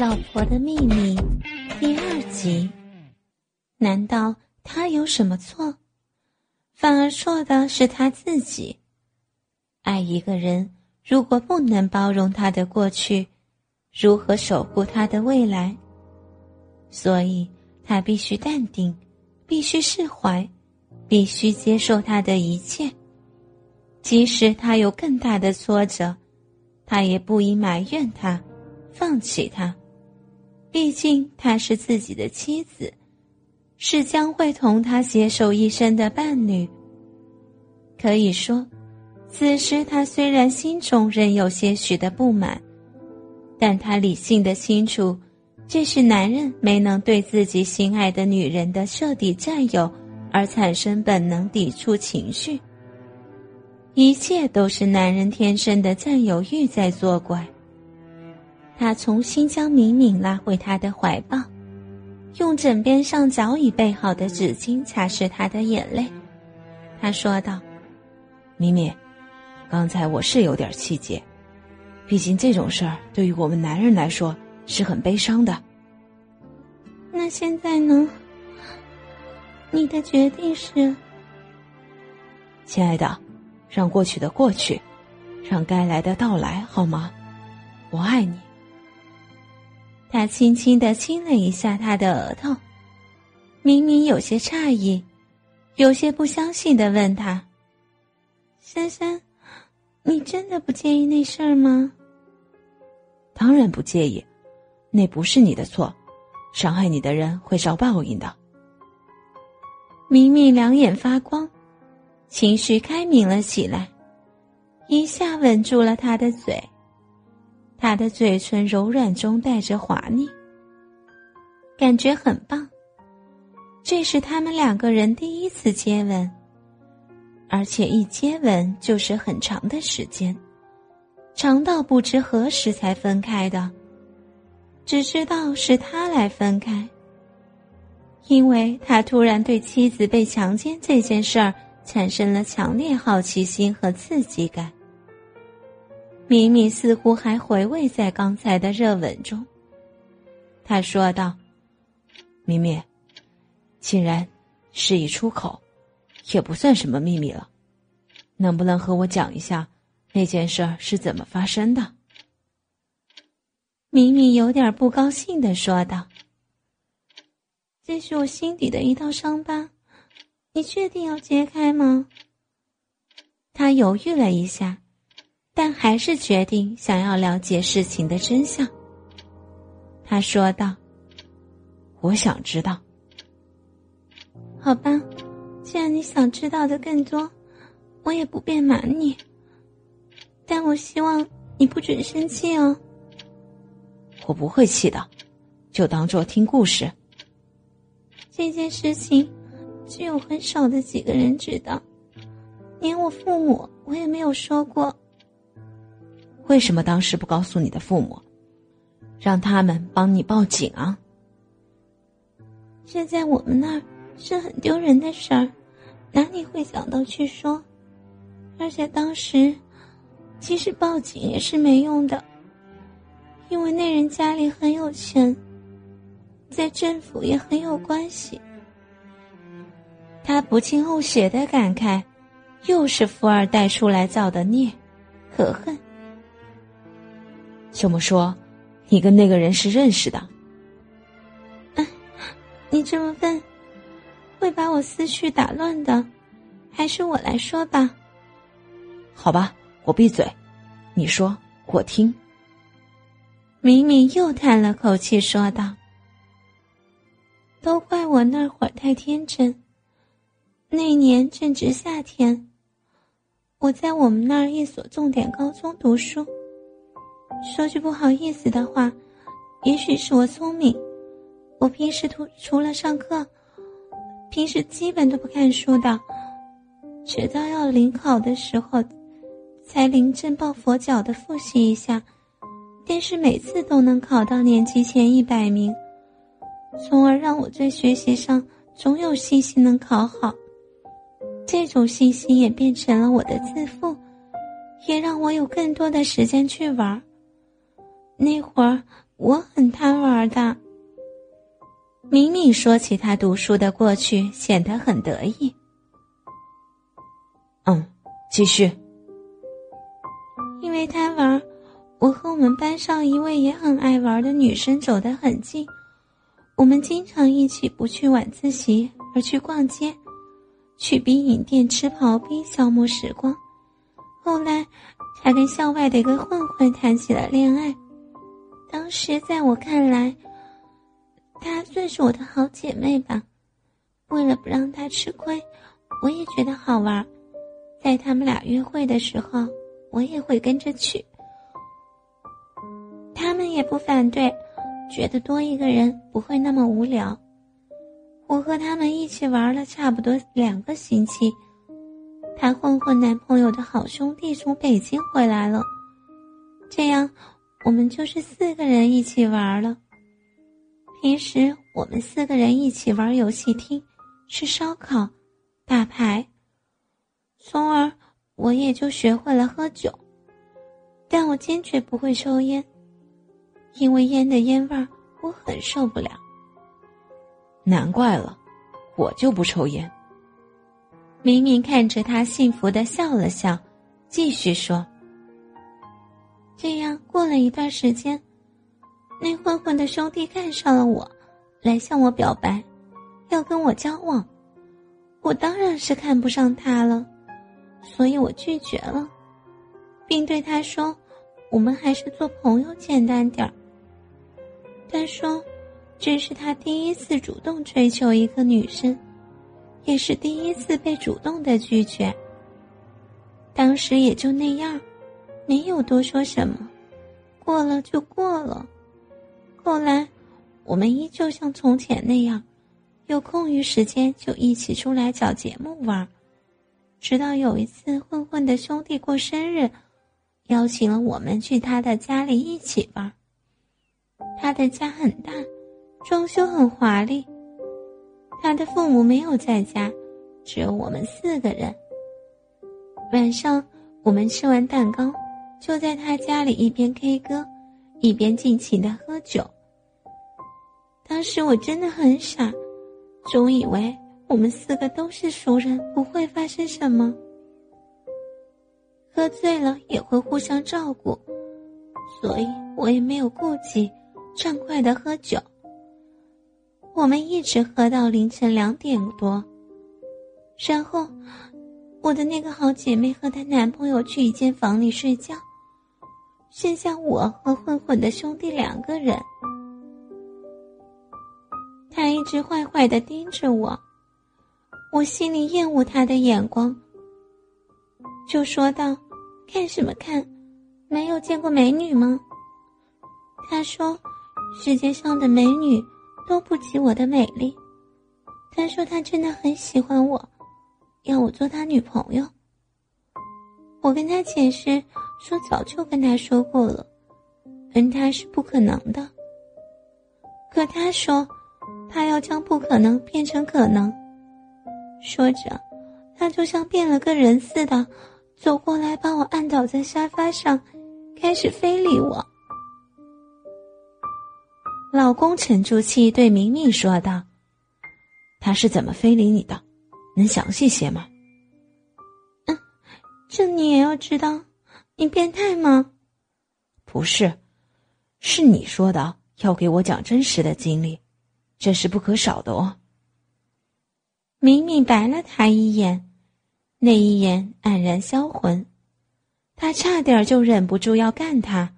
老婆的秘密第二集。难道他有什么错？反而错的是他自己。爱一个人，如果不能包容他的过去，如何守护他的未来？所以他必须淡定，必须释怀，必须接受他的一切。即使他有更大的挫折，他也不应埋怨他，放弃他。毕竟她是自己的妻子，是将会同他携手一生的伴侣。可以说，此时他虽然心中仍有些许的不满，但他理性的清楚，这是男人没能对自己心爱的女人的彻底占有而产生本能抵触情绪。一切都是男人天生的占有欲在作怪。他重新将敏敏拉回他的怀抱，用枕边上早已备好的纸巾擦拭她的眼泪。他说道：“敏敏，刚才我是有点气结，毕竟这种事儿对于我们男人来说是很悲伤的。那现在呢？你的决定是？亲爱的，让过去的过去，让该来的到来，好吗？我爱你。”他轻轻的亲了一下他的额头，明明有些诧异，有些不相信的问他：“珊珊，你真的不介意那事儿吗？”“当然不介意，那不是你的错，伤害你的人会遭报应的。”明明两眼发光，情绪开明了起来，一下吻住了他的嘴。他的嘴唇柔软中带着滑腻，感觉很棒。这是他们两个人第一次接吻，而且一接吻就是很长的时间，长到不知何时才分开的。只知道是他来分开，因为他突然对妻子被强奸这件事儿产生了强烈好奇心和刺激感。米米似乎还回味在刚才的热吻中。他说道：“米米，既然事已出口，也不算什么秘密了。能不能和我讲一下那件事是怎么发生的？”米米有点不高兴的说道：“这是我心底的一道伤疤，你确定要揭开吗？”他犹豫了一下。但还是决定想要了解事情的真相。他说道：“我想知道。”好吧，既然你想知道的更多，我也不便瞒你。但我希望你不准生气哦。我不会气的，就当做听故事。这件事情只有很少的几个人知道，连我父母，我也没有说过。为什么当时不告诉你的父母，让他们帮你报警啊？这在我们那是很丢人的事儿，哪里会想到去说？而且当时，即使报警也是没用的，因为那人家里很有钱，在政府也很有关系。他不禁呕血的感慨：又是富二代出来造的孽，可恨。这么说，你跟那个人是认识的？哎，你这么问，会把我思绪打乱的，还是我来说吧？好吧，我闭嘴，你说，我听。明明又叹了口气，说道：“都怪我那会儿太天真。那年正值夏天，我在我们那儿一所重点高中读书。”说句不好意思的话，也许是我聪明。我平时除除了上课，平时基本都不看书的，直到要临考的时候，才临阵抱佛脚的复习一下。但是每次都能考到年级前一百名，从而让我在学习上总有信心能考好。这种信心也变成了我的自负，也让我有更多的时间去玩。那会儿我很贪玩的。明明说起他读书的过去，显得很得意。嗯，继续。因为贪玩，我和我们班上一位也很爱玩的女生走得很近。我们经常一起不去晚自习，而去逛街，去冰饮店吃刨冰消磨时光。后来，他跟校外的一个混混谈起了恋爱。当时在我看来，她算是我的好姐妹吧。为了不让她吃亏，我也觉得好玩。在他们俩约会的时候，我也会跟着去。他们也不反对。觉得多一个人不会那么无聊。我和他们一起玩了差不多两个星期。她混混男朋友的好兄弟从北京回来了，这样我们就是四个人一起玩了。平时我们四个人一起玩游戏厅、吃烧烤、打牌，从而我也就学会了喝酒。但我坚决不会抽烟。因为烟的烟味儿，我很受不了。难怪了，我就不抽烟。明明看着他幸福的笑了笑，继续说：“这样过了一段时间，那混混的兄弟看上了我，来向我表白，要跟我交往。我当然是看不上他了，所以我拒绝了，并对他说：‘我们还是做朋友简单点儿。’”他说：“这是他第一次主动追求一个女生，也是第一次被主动的拒绝。当时也就那样，没有多说什么，过了就过了。后来，我们依旧像从前那样，有空余时间就一起出来找节目玩。直到有一次，混混的兄弟过生日，邀请了我们去他的家里一起玩。”他的家很大，装修很华丽。他的父母没有在家，只有我们四个人。晚上，我们吃完蛋糕，就在他家里一边 K 歌，一边尽情的喝酒。当时我真的很傻，总以为我们四个都是熟人，不会发生什么。喝醉了也会互相照顾，所以我也没有顾忌。畅快的喝酒，我们一直喝到凌晨两点多。然后，我的那个好姐妹和她男朋友去一间房里睡觉，剩下我和混混的兄弟两个人。他一直坏坏的盯着我，我心里厌恶他的眼光，就说道：“看什么看？没有见过美女吗？”他说。世界上的美女都不及我的美丽。他说他真的很喜欢我，要我做他女朋友。我跟他解释说早就跟他说过了，跟他是不可能的。可他说他要将不可能变成可能。说着，他就像变了个人似的，走过来把我按倒在沙发上，开始非礼我。老公沉住气对明明说道：“他是怎么非礼你的？能详细些吗？”“嗯，这你也要知道？你变态吗？”“不是，是你说的要给我讲真实的经历，这是不可少的哦。”明明白了他一眼，那一眼黯然销魂，他差点就忍不住要干他。